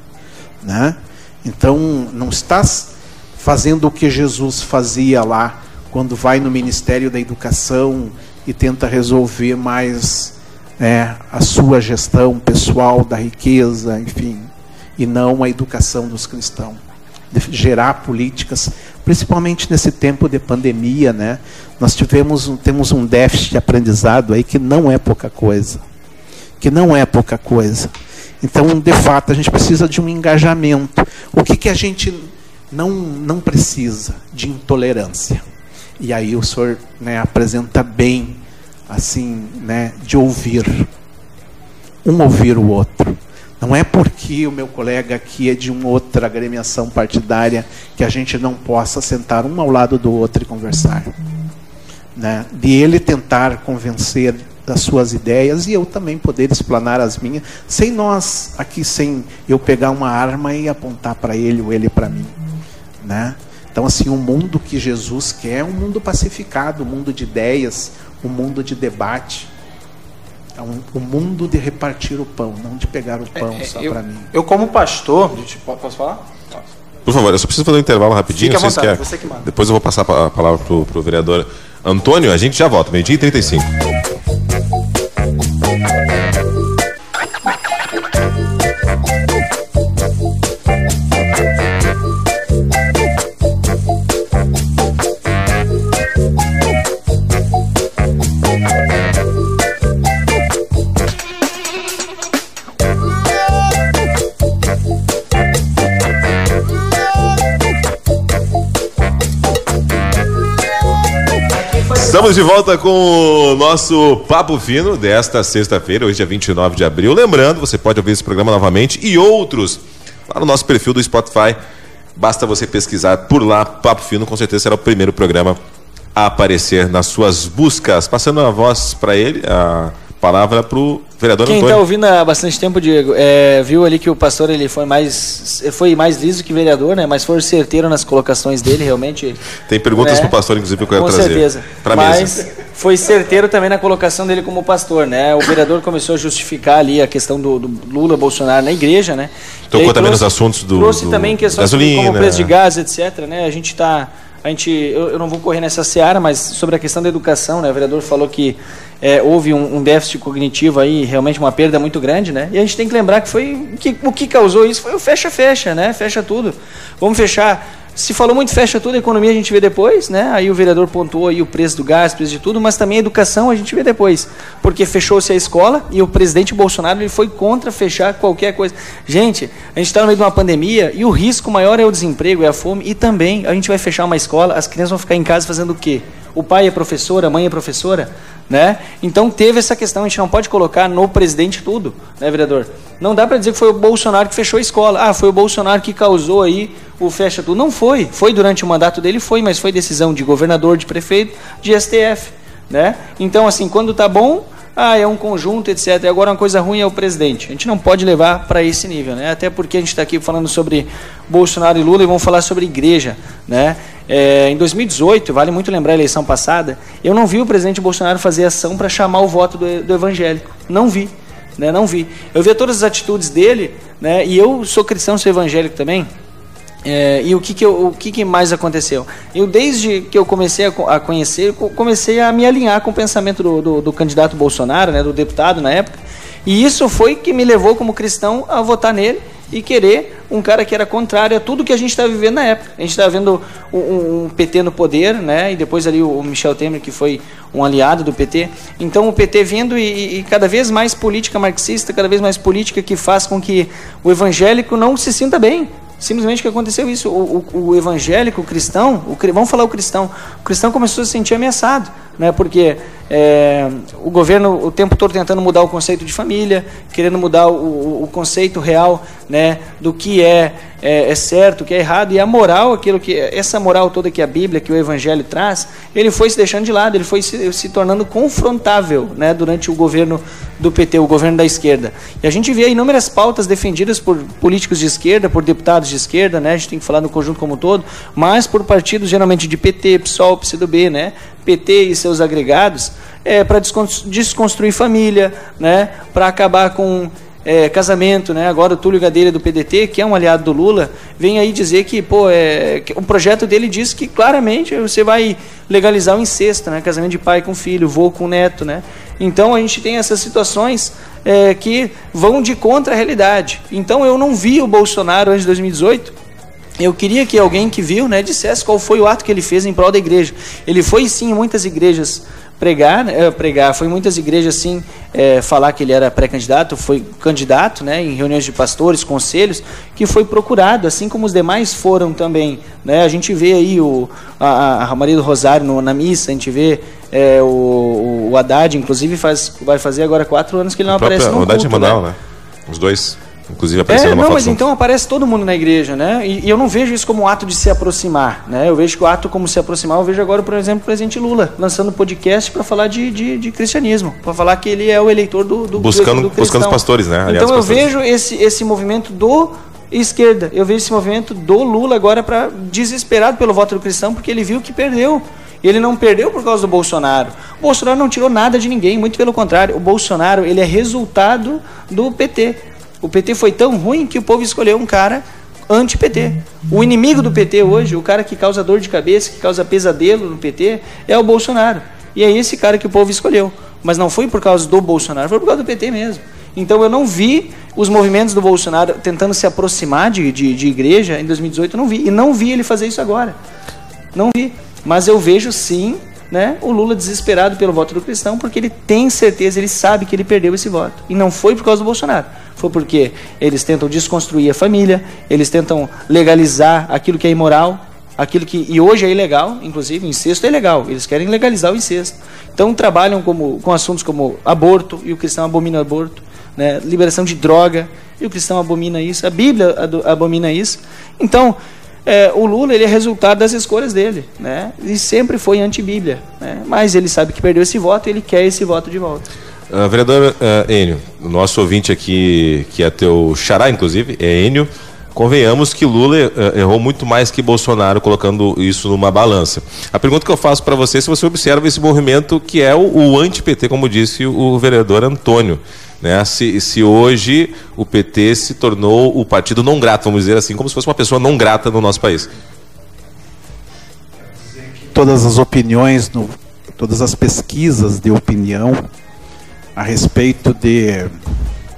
né? Então, não estás fazendo o que Jesus fazia lá, quando vai no Ministério da Educação e tenta resolver mais é, a sua gestão pessoal da riqueza, enfim, e não a educação dos cristãos. De gerar políticas, principalmente nesse tempo de pandemia, né? Nós tivemos temos um déficit de aprendizado aí que não é pouca coisa. Que não é pouca coisa. Então, de fato, a gente precisa de um engajamento. O que, que a gente não, não precisa? De intolerância. E aí o senhor né, apresenta bem, assim, né, de ouvir. Um ouvir o outro. Não é porque o meu colega aqui é de uma outra agremiação partidária que a gente não possa sentar um ao lado do outro e conversar. né, de ele tentar convencer das suas ideias e eu também poder explanar as minhas, sem nós aqui, sem eu pegar uma arma e apontar para ele ou ele para mim, né? Então assim, o mundo que Jesus quer é um mundo pacificado, um mundo de ideias, um mundo de debate, é um, um mundo de repartir o pão, não de pegar o pão É, só eu, para mim. eu como pastor, posso falar? Por favor, eu só preciso fazer um intervalo rapidinho. Fique à vontade, você que manda. Depois eu vou passar a palavra pro, pro vereador Antônio. A gente já volta, meio-dia e 35. Estamos de volta com o nosso Papo Fino desta sexta-feira, hoje é 29 de abril. Lembrando, você pode ouvir esse programa novamente e outros lá no nosso perfil do Spotify. Basta você pesquisar por lá, Papo Fino, com certeza será o primeiro programa a aparecer nas suas buscas. Passando a voz para ele, a palavra para o vereador Quem está ouvindo há bastante tempo, Diego, é, viu ali que o pastor ele foi mais foi mais liso que vereador, né? Mas foi certeiro nas colocações dele, realmente. Tem perguntas né? para o pastor, inclusive, que eu quero Com trazer. certeza. Para Mas mesa. foi certeiro também na colocação dele como pastor, né? O vereador começou a justificar ali a questão do, do Lula Bolsonaro na igreja, né? Tocou também nos assuntos do- trouxe do- também questões gasolina. como preço de gás, etc. Né? A gente está a gente, eu, eu não vou correr nessa seara, mas sobre a questão da educação, né? O vereador falou que é, houve um, um déficit cognitivo aí, realmente uma perda muito grande, né? E a gente tem que lembrar que foi que, o que causou isso foi o fecha-fecha, né? Fecha tudo. Vamos fechar. Se falou muito fecha tudo, a economia a gente vê depois, né? Aí o vereador pontuou aí o preço do gás, preço de tudo, mas também a educação a gente vê depois. Porque fechou-se a escola e o presidente Bolsonaro ele foi contra fechar qualquer coisa. Gente, a gente está no meio de uma pandemia e o risco maior é o desemprego, é a fome e também a gente vai fechar uma escola, as crianças vão ficar em casa fazendo o quê? O pai é professor, a mãe é professora, né? Então teve essa questão, a gente não pode colocar no presidente tudo, né, vereador? Não dá para dizer que foi o Bolsonaro que fechou a escola. Ah, foi o Bolsonaro que causou aí o fecha tudo. Não foi. Foi durante o mandato dele, foi, mas foi decisão de governador, de prefeito, de STF, né? Então assim, quando tá bom, ah, é um conjunto, etc. Agora uma coisa ruim é o presidente. A gente não pode levar para esse nível, né? Até porque a gente está aqui falando sobre Bolsonaro e Lula e vamos falar sobre igreja, né? É, em 2018, vale muito lembrar a eleição passada, eu não vi o presidente Bolsonaro fazer ação para chamar o voto do, do evangélico. Não vi, né? Não vi. Eu via todas as atitudes dele, né? E eu sou cristão, sou evangélico também. É, e o que, que, eu, o que, que mais aconteceu? Eu, desde que eu comecei a, a conhecer, co- comecei a me alinhar com o pensamento do, do, do candidato Bolsonaro, né, do deputado na época, e isso foi que me levou, como cristão, a votar nele e querer um cara que era contrário a tudo que a gente está vivendo na época. A gente está vendo um, um- PT no poder, né, e depois ali o Michel Temer, que foi um aliado do PT. Então o PT vindo e, e cada vez mais política marxista, cada vez mais política que faz com que o evangélico não se sinta bem, Simplesmente que aconteceu isso. O, o, o evangélico, o cristão, o, vamos falar o cristão, o cristão começou a se sentir ameaçado, né? porque é, o governo o tempo todo tentando mudar o conceito de família, querendo mudar o, o- conceito real né? do que é, é, é certo, o que é errado, e a moral, aquilo que essa moral toda que a Bíblia, que o Evangelho traz, ele foi se deixando de lado, ele foi se, se tornando confrontável né? durante o governo do PT, o governo da esquerda. E a gente vê inúmeras pautas defendidas por políticos de esquerda, por deputados de esquerda, né? A gente tem que falar no conjunto como um todo, mas por partidos geralmente de PT, PSOL, PCdoB, né? PT seus agregados, é, para desconstruir família, né? Para acabar com é, casamento, né? Agora o Túlio Gadeira do PDT, que é um aliado do Lula, vem aí dizer que, pô, é, que o projeto dele diz que claramente você vai legalizar o incesto, né? Casamento de pai com filho, vô com neto, né? Então a gente tem essas situações é, que vão de contra a realidade. Então eu não vi o Bolsonaro antes de 2018 eu queria que alguém que viu, né, dissesse qual foi o ato que ele fez em prol da igreja. Ele foi sim em muitas igrejas pregar, né, eh, pregar, foi em muitas igrejas sim eh, falar que ele era pré-candidato, foi candidato, né, em reuniões de pastores, conselhos, que foi procurado, assim como os demais foram também, né. A gente vê aí o a, a Maria do Rosário no, na missa, a gente vê eh, o, o Haddad, inclusive faz vai fazer agora quatro anos que ele não aparece no Unidade de culto, Manaus, né? né? Os dois. Inclusive aparecendo é, uma não, mas junto. então aparece todo mundo na igreja, né? E, e eu não vejo isso como um ato de se aproximar, né? Eu vejo que o ato como se aproximar, eu vejo agora, por exemplo, o presidente Lula lançando podcast para falar de, de, de cristianismo, para falar que ele é o eleitor do, do Buscando- do buscando os pastores, né? Aliás, Então eu pastores. vejo esse, esse movimento do esquerda, eu vejo esse movimento do Lula agora para desesperado pelo voto do cristão, porque ele viu que perdeu. Ele não perdeu por causa do Bolsonaro. O Bolsonaro não tirou nada de ninguém, muito pelo contrário. O Bolsonaro ele é resultado do PT. O PT foi tão ruim que o povo escolheu um cara anti-PT. O inimigo do PT hoje, o cara que causa dor de cabeça, que causa pesadelo no PT, é o Bolsonaro. E é esse cara que o povo escolheu. Mas não foi por causa do Bolsonaro, foi por causa do PT mesmo. Então eu não vi os movimentos do Bolsonaro tentando se aproximar de, de, de igreja em 2018, eu não vi. E não vi ele fazer isso agora. Não vi. Mas eu vejo sim né, o Lula desesperado pelo voto do cristão, porque ele tem certeza, ele sabe que ele perdeu esse voto. E não foi por causa do Bolsonaro. Foi porque eles tentam desconstruir a família, eles tentam legalizar aquilo que é imoral, aquilo que. E hoje é ilegal, inclusive, o incesto é ilegal. Eles querem legalizar o incesto. Então trabalham como, com assuntos como aborto, e o cristão abomina aborto, né, liberação de droga, e o cristão abomina isso, a Bíblia abomina isso. Então, é, o Lula ele é resultado das escolhas dele, né? E sempre foi anti-Bíblia, né? Mas ele sabe que perdeu esse voto e ele quer esse voto de volta. Ah, vereador ah, Enio, nosso ouvinte aqui, que é teu xará, inclusive, é Enio. Convenhamos que Lula eh, errou muito mais que Bolsonaro, colocando isso numa balança. A pergunta que eu faço para você é se você observa esse movimento que é o, o anti-PT, como disse o vereador Antônio. Né? Se, se hoje o PT se tornou o partido não grato, vamos dizer assim, como se fosse uma pessoa não grata no nosso país. todas as opiniões, no, todas as pesquisas de opinião a respeito de,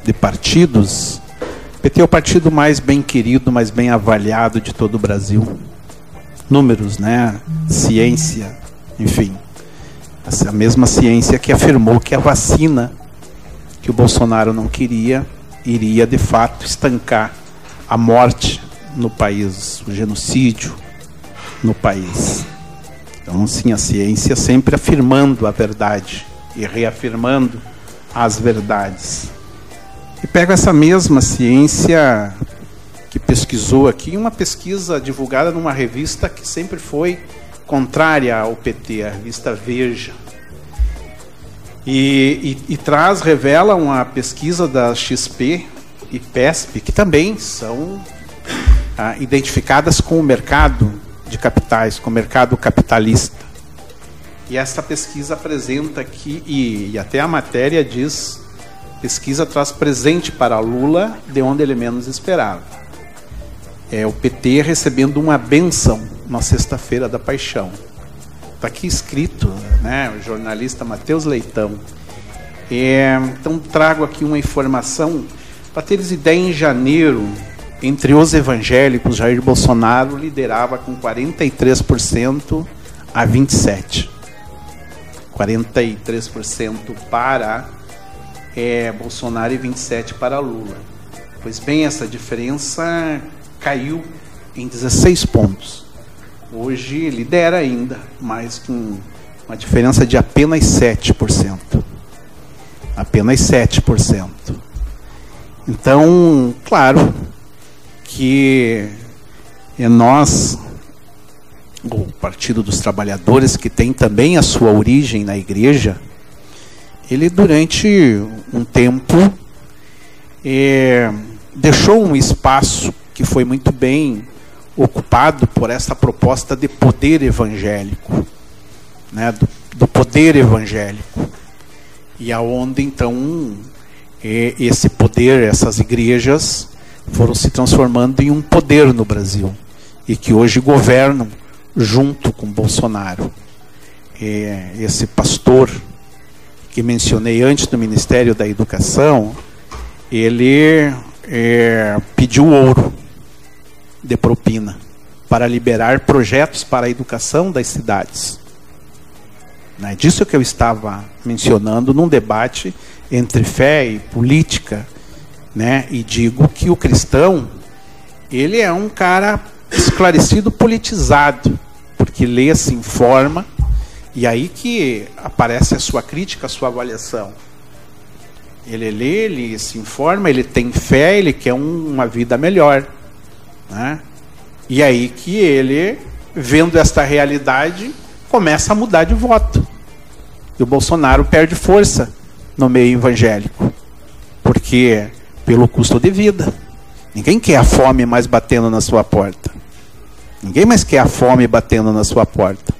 de partidos, o PT é o partido mais bem querido, mais bem avaliado de todo o Brasil. Números, né? Ciência, enfim. Essa mesma ciência que afirmou que a vacina que o Bolsonaro não queria iria de fato estancar a morte no país, o genocídio no país. Então, sim, a ciência sempre afirmando a verdade e reafirmando as verdades. E pego essa mesma ciência que pesquisou aqui, uma pesquisa divulgada numa revista que sempre foi contrária ao PT, a revista Veja. E, e, e traz, revela uma pesquisa da XP e PESP, que também são ah, identificadas com o mercado de capitais, com o mercado capitalista. E essa pesquisa apresenta aqui, e, e até a matéria diz, pesquisa traz presente para Lula de onde ele menos esperava. É o PT recebendo uma benção na sexta-feira da paixão. Está aqui escrito, né, o jornalista Matheus Leitão. É, então trago aqui uma informação para teres ideia em janeiro, entre os evangélicos, Jair Bolsonaro liderava com 43% a 27. 43% para é, Bolsonaro e 27 para Lula. Pois bem, essa diferença caiu em 16 pontos. Hoje lidera ainda, mas com uma diferença de apenas 7%. Apenas 7%. Então, claro que é nós, o Partido dos Trabalhadores, que tem também a sua origem na igreja, ele durante um tempo é, deixou um espaço que foi muito bem ocupado por essa proposta de poder evangélico, né, do, do poder evangélico, e aonde então esse poder, essas igrejas foram se transformando em um poder no Brasil e que hoje governam junto com Bolsonaro. Esse pastor que mencionei antes do Ministério da Educação, ele é, pediu ouro de propina para liberar projetos para a educação das cidades. É disso que eu estava mencionando num debate entre fé e política, né? E digo que o cristão ele é um cara esclarecido, politizado, porque lê, se informa, e aí que aparece a sua crítica, a sua avaliação. Ele lê, ele se informa, ele tem fé, ele quer um, uma vida melhor. Né? E aí que ele, vendo esta realidade, começa a mudar de voto. E o Bolsonaro perde força no meio evangélico. Porque pelo custo de vida. Ninguém quer a fome mais batendo na sua porta. Ninguém mais quer a fome batendo na sua porta.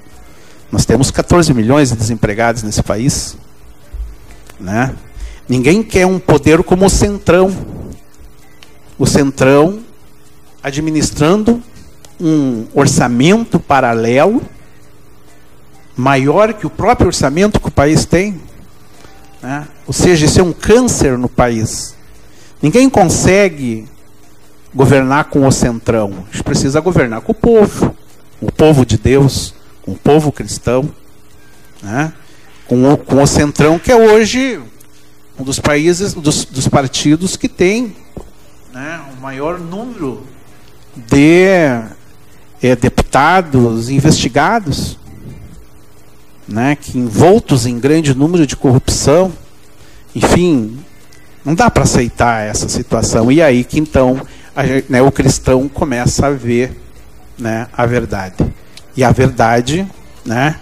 Nós temos 14 milhões de desempregados nesse país. Né? Ninguém quer um poder como o Centrão. O Centrão administrando um orçamento paralelo maior que o próprio orçamento que o país tem. Né? Ou seja, isso é um câncer no país. Ninguém consegue governar com o centrão. A gente precisa governar com o povo, o povo de Deus, com o povo cristão, né? com, o, com o centrão que é hoje um dos países, dos, dos partidos que tem né, o maior número de é, deputados investigados, né, que envoltos em grande número de corrupção, enfim, não dá para aceitar essa situação. E aí que então a, né, o cristão começa a ver né, a verdade. E a verdade né,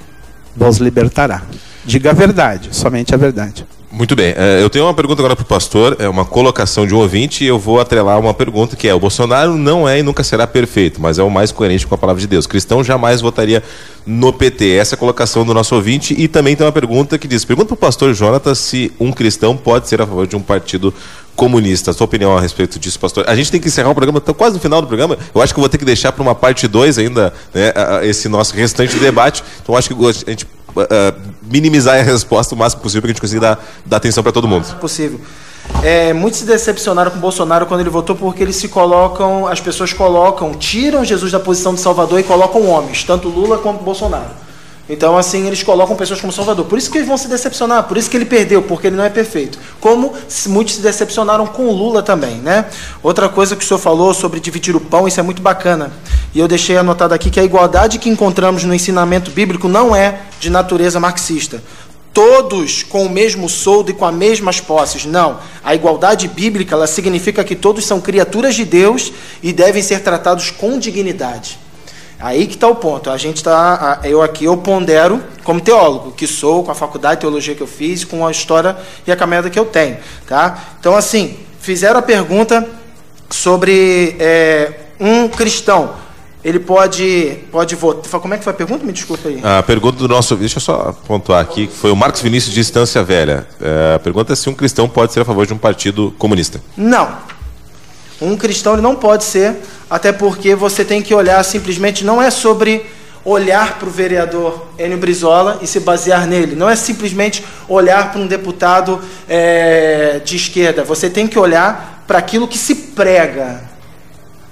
vos libertará. Diga a verdade, somente a verdade. Muito bem. É, eu tenho uma pergunta agora para o pastor, é uma colocação de um ouvinte, e eu vou atrelar uma pergunta que é: o Bolsonaro não é e nunca será perfeito, mas é o mais coerente com a palavra de Deus. Cristão jamais votaria no PT. Essa é a colocação do nosso ouvinte. E também tem uma pergunta que diz: pergunta para o pastor Jonatas se um cristão pode ser a favor de um partido comunista. Sua opinião a respeito disso, pastor? A gente tem que encerrar o programa, está quase no final do programa. Eu acho que vou ter que deixar para uma parte 2 ainda né, esse nosso restante debate. Então acho que a gente uh, minimizar a resposta o máximo possível para a gente consiga dar, dar atenção para todo mundo. Possível. É, muitos se decepcionaram com Bolsonaro quando ele votou porque eles se colocam, as pessoas colocam, tiram Jesus da posição de Salvador e colocam homens, tanto Lula quanto Bolsonaro. Então, assim, eles colocam pessoas como Salvador. Por isso que eles vão se decepcionar, por isso que ele perdeu, porque ele não é perfeito. Como muitos se decepcionaram com o Lula também, né? Outra coisa que o senhor falou sobre dividir o pão, isso é muito bacana. E eu deixei anotado aqui que a igualdade que encontramos no ensinamento bíblico não é de natureza marxista. Todos com o mesmo soldo e com as mesmas posses. Não. A igualdade bíblica ela significa que todos são criaturas de Deus e devem ser tratados com dignidade. Aí que está o ponto. A gente está, eu aqui eu pondero como teólogo que sou, com a faculdade de teologia que eu fiz, com a história e a caminhada que eu tenho, tá? Então assim, fizeram a pergunta sobre é, um cristão. Ele pode, pode votar. Como é que foi a pergunta? Me desculpa aí. A pergunta do nosso. Deixa eu só pontuar aqui. Foi o Marcos Vinícius de Estância Velha. É, a pergunta é se um cristão pode ser a favor de um partido comunista. Não. Um cristão ele não pode ser até porque você tem que olhar simplesmente, não é sobre olhar para o vereador Enio Brizola e se basear nele, não é simplesmente olhar para um deputado é, de esquerda, você tem que olhar para aquilo que se prega,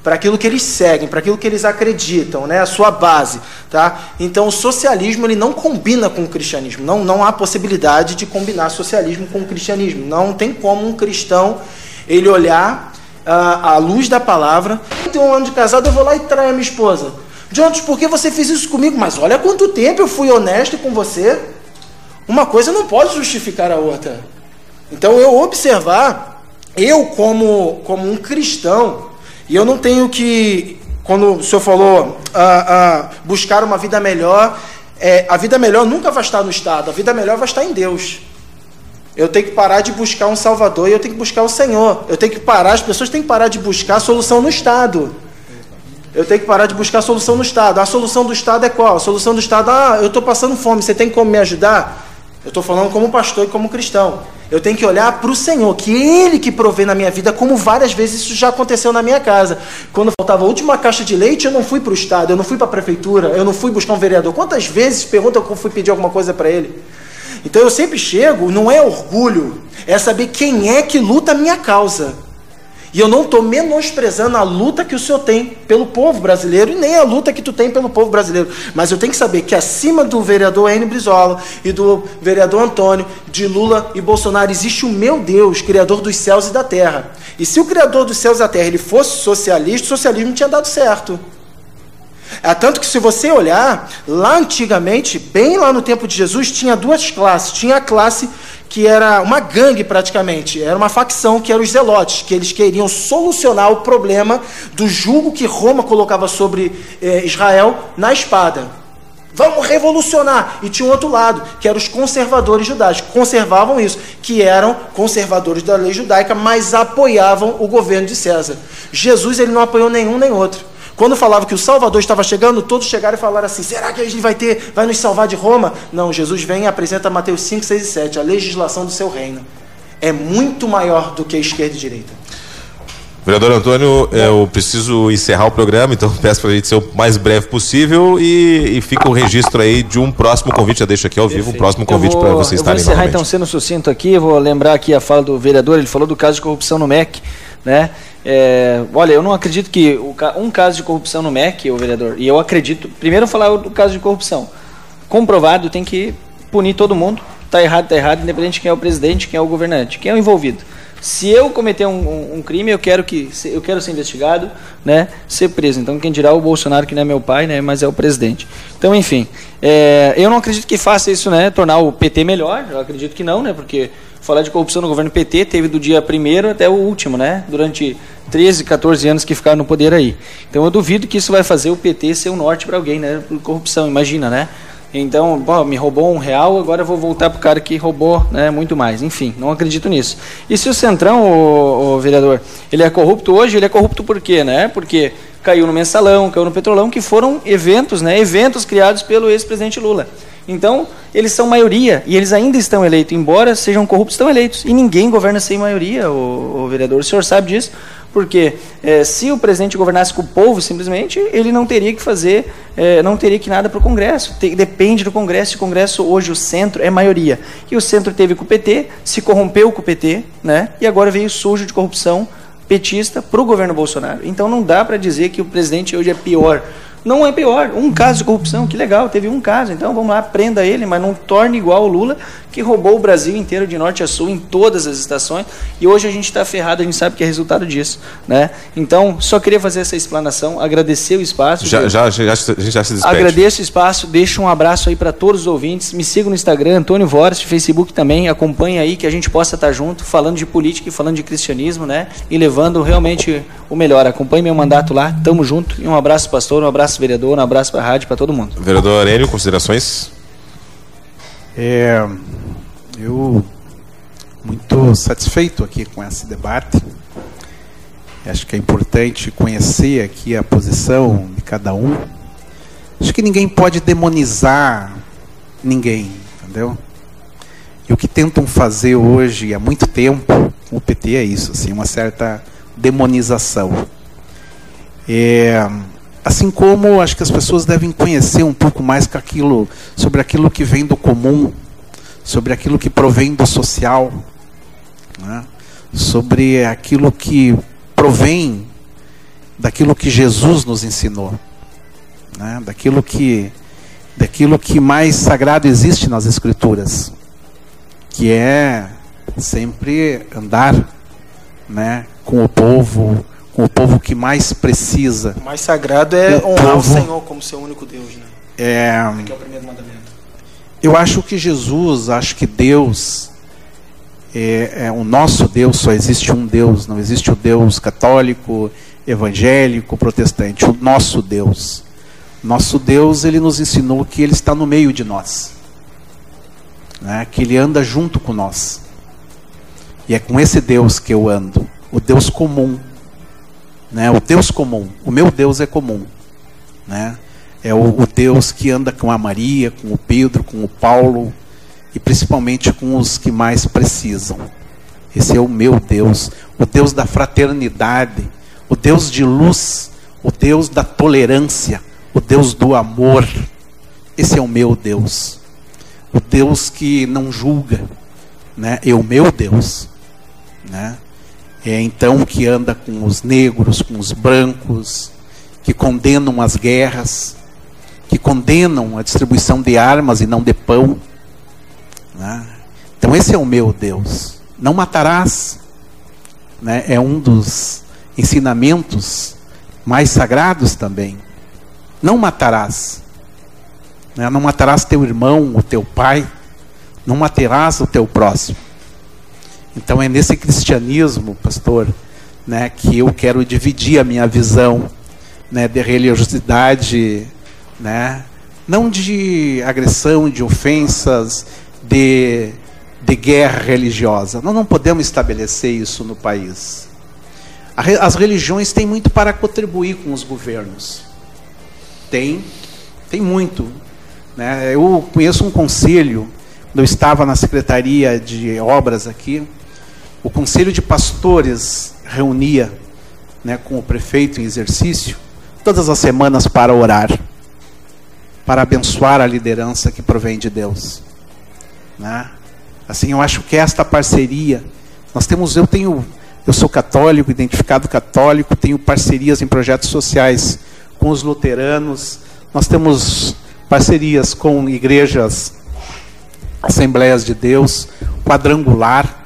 para aquilo que eles seguem, para aquilo que eles acreditam, né? a sua base. Tá? Então, o socialismo ele não combina com o cristianismo. Não, não há possibilidade de combinar socialismo com o cristianismo. Não tem como um cristão ele olhar à, luz da palavra. Tenho um ano de casado, eu vou lá e traio a minha esposa. Jonas, por que você fez isso comigo? Mas olha quanto tempo eu fui honesto com você. Uma coisa não pode justificar a outra. Então eu observar, eu como, como um cristão, e eu não tenho que, quando o senhor falou, uh, buscar uma vida melhor, é, a vida melhor nunca vai estar no Estado, a vida melhor vai estar em Deus. Eu tenho que parar de buscar um Salvador e eu tenho que buscar o Senhor. Eu tenho que parar, as pessoas têm que parar de buscar a solução no Estado. Eu tenho que parar de buscar a solução no Estado. A solução do Estado é qual? A solução do Estado, ah, eu estou passando fome, você tem como me ajudar? Eu estou falando como pastor e como cristão. Eu tenho que olhar para o Senhor, que Ele que provê na minha vida, como várias vezes isso já aconteceu na minha casa. Quando faltava a última caixa de leite, eu não fui para o Estado, eu não fui para a prefeitura, eu não fui buscar um vereador. Quantas vezes pergunta eu fui pedir alguma coisa para ele? Então eu sempre chego, não é orgulho, é saber quem é que luta a minha causa. E eu não estou menosprezando a luta que o senhor tem pelo povo brasileiro e nem a luta que tu tem pelo povo brasileiro. Mas eu tenho que saber que acima do vereador N. Brizola e do vereador Antônio, de Lula e Bolsonaro, existe o meu Deus, Criador dos céus e da terra. E se o Criador dos céus e da terra ele fosse socialista, o socialismo tinha dado certo. É tanto que se você olhar, lá antigamente, bem lá no tempo de Jesus, tinha duas classes. Tinha a classe que era uma gangue praticamente, era uma facção que eram os zelotes, que eles queriam solucionar o problema do jugo que Roma colocava sobre eh, Israel na espada. Vamos revolucionar. E tinha um outro lado, que eram os conservadores judaicos, conservavam isso, que eram conservadores da lei judaica, mas apoiavam o governo de César. Jesus ele não apoiou nenhum nem outro. Quando falava que o Salvador estava chegando, todos chegaram e falaram assim: será que a gente vai ter, vai nos salvar de Roma? Não, Jesus vem e apresenta Mateus 5, 6 e 7, a legislação do seu reino. É muito maior do que a esquerda e direita. Vereador Antônio, eu preciso encerrar o programa, então [LAUGHS] peço para a gente ser o mais breve possível e, e, fica o registro aí de um próximo convite. Já deixo aqui ao vivo um próximo convite para vocês estarem Eu vou encerrar então sendo sucinto aqui, vou lembrar aqui a fala do vereador, ele falou do caso de corrupção no MEC, né? É, olha, eu não acredito que um caso de corrupção no MEC, o vereador, e eu acredito, primeiro falar do caso de corrupção, comprovado, tem que punir todo mundo, tá errado, tá errado, independente de quem é o presidente, quem é o governante, quem é o envolvido. Se eu cometer um, um, um, crime, eu quero que eu quero ser investigado, né, ser preso. Então quem dirá o Bolsonaro que não é meu pai, né, mas é o presidente. Então enfim, é, eu não acredito que faça isso, né, tornar o PT melhor. Eu acredito que não, né, porque falar de corrupção no governo PT teve do dia primeiro até o último, né, durante 13, 14 anos que ficaram no poder aí. Então eu duvido que isso vai fazer o PT ser um norte para alguém, né, por corrupção. Imagina, né? Então, bom, me roubou um real, agora eu vou voltar para o cara que roubou né, muito mais. Enfim, não acredito nisso. E se o Centrão, o, o, vereador, ele é corrupto hoje, ele é corrupto por quê? Né? Porque caiu no mensalão, caiu no petrolão, que foram eventos, né, eventos criados pelo ex-presidente Lula. Então, eles são maioria e eles ainda estão eleitos, embora sejam corruptos, estão eleitos. E ninguém governa sem maioria, o, o vereador. O senhor sabe disso? Porque é, se o presidente governasse com o povo, simplesmente, ele não teria que fazer, é, não teria que nada para o Congresso. Tem, depende do Congresso. O Congresso, hoje, o centro é maioria. E o centro teve com o PT, se corrompeu com o PT, né? e agora veio sujo de corrupção petista para o governo Bolsonaro. Então não dá para dizer que o presidente hoje é pior não é pior. Um caso de corrupção, que legal, teve um caso. Então vamos lá, prenda ele, mas não torne igual o Lula, que roubou o Brasil inteiro de norte a sul em todas as estações. E hoje a gente está ferrado, a gente sabe que é resultado disso. Né? Então, só queria fazer essa explanação, agradecer o espaço. Já, já, já, já se despede. Agradeço o espaço, deixo um abraço aí para todos os ouvintes. Me sigam no Instagram, Antônio Vorst, Facebook também. Acompanhe aí que a gente possa estar junto, falando de política e falando de cristianismo, né? E levando realmente o melhor. Acompanhe meu mandato lá, tamo junto. E um abraço, pastor, um abraço abraço, vereador. Um abraço para a rádio, para todo mundo. Vereador Aurélio, considerações? É, eu muito satisfeito aqui com esse debate. Acho que é importante conhecer aqui a posição de cada um. Acho que ninguém pode demonizar ninguém, entendeu? E o que tentam fazer hoje há muito tempo, o PT é isso, assim, uma certa demonização. É, Assim como acho que as pessoas devem conhecer um pouco mais aquilo, sobre aquilo que vem do comum, sobre aquilo que provém do social, né? sobre aquilo que provém daquilo que Jesus nos ensinou, né? daquilo que daquilo que mais sagrado existe nas Escrituras, que é sempre andar, né, com o povo, com o povo que mais precisa. O mais sagrado é o honrar povo, o Senhor como seu único Deus, né? É, que é o primeiro mandamento. Eu acho que Jesus, acho que Deus, é, é, o nosso Deus só existe um Deus, não existe o Deus católico, evangélico, protestante, o nosso Deus. Nosso Deus, ele nos ensinou que ele está no meio de nós, né? que ele anda junto com nós. E é com esse Deus que eu ando, o Deus comum, né? O Deus comum. O meu Deus é comum. Né? É o, o Deus que anda com a Maria, com o Pedro, com o Paulo e principalmente com os que mais precisam. Esse é o meu Deus, o Deus da fraternidade, o Deus de luz, o Deus da tolerância, o Deus do amor. Esse é o meu Deus. O Deus que não julga, né? É o meu Deus, né? É então que anda com os negros, com os brancos, que condenam as guerras, que condenam a distribuição de armas e não de pão. Né? Então esse é o meu Deus. Não matarás. Né? É um dos ensinamentos mais sagrados também. Não matarás. Né? Não matarás teu irmão, o teu pai. não matarás o teu próximo. Então é nesse cristianismo, pastor, né, que eu quero dividir a minha visão né, de religiosidade, né, não de agressão, de ofensas, de, de guerra religiosa. Nós não podemos estabelecer isso no país. As religiões têm muito para contribuir com os governos. Tem, tem muito. Né? Eu conheço um conselho, quando eu estava na Secretaria de Obras aqui, o Conselho de Pastores reunia né, com o prefeito em exercício todas as semanas para orar, para abençoar a liderança que provém de Deus. Né? Assim, eu acho que esta parceria, nós temos, eu tenho, eu sou católico, identificado católico, tenho parcerias em projetos sociais com os luteranos, nós temos parcerias com igrejas, Assembleias de Deus, quadrangular,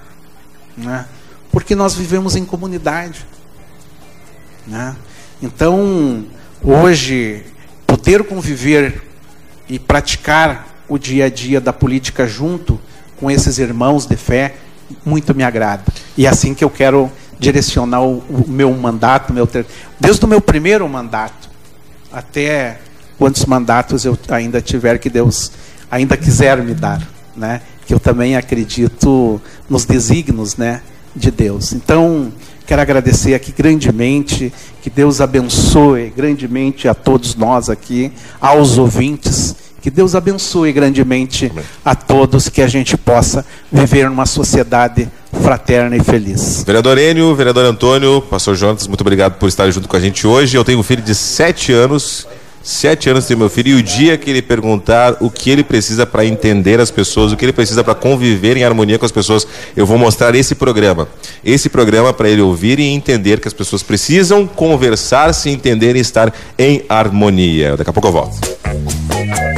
né? porque nós vivemos em comunidade. Né? Então, hoje, poder conviver e praticar o dia a dia da política junto com esses irmãos de fé, muito me agrada. E é assim que eu quero direcionar o, o meu mandato, meu ter... desde o meu primeiro mandato até quantos mandatos eu ainda tiver que Deus ainda quiser me dar, né? Que eu também acredito nos desígnios, né, de Deus. Então, quero agradecer aqui grandemente, que Deus abençoe grandemente a todos nós aqui, aos ouvintes, que Deus abençoe grandemente a todos, que a gente possa viver numa sociedade fraterna e feliz. Vereador Enio, vereador Antônio, pastor Jonas, muito obrigado por estar junto com a gente hoje. Eu tenho um filho de sete anos Sete anos tem meu filho, e o dia que ele perguntar o que ele precisa para entender as pessoas, o que ele precisa para conviver em harmonia com as pessoas, eu vou mostrar esse programa. Esse programa para ele ouvir e entender que as pessoas precisam conversar, se entender e estar em harmonia. Daqui a pouco eu volto.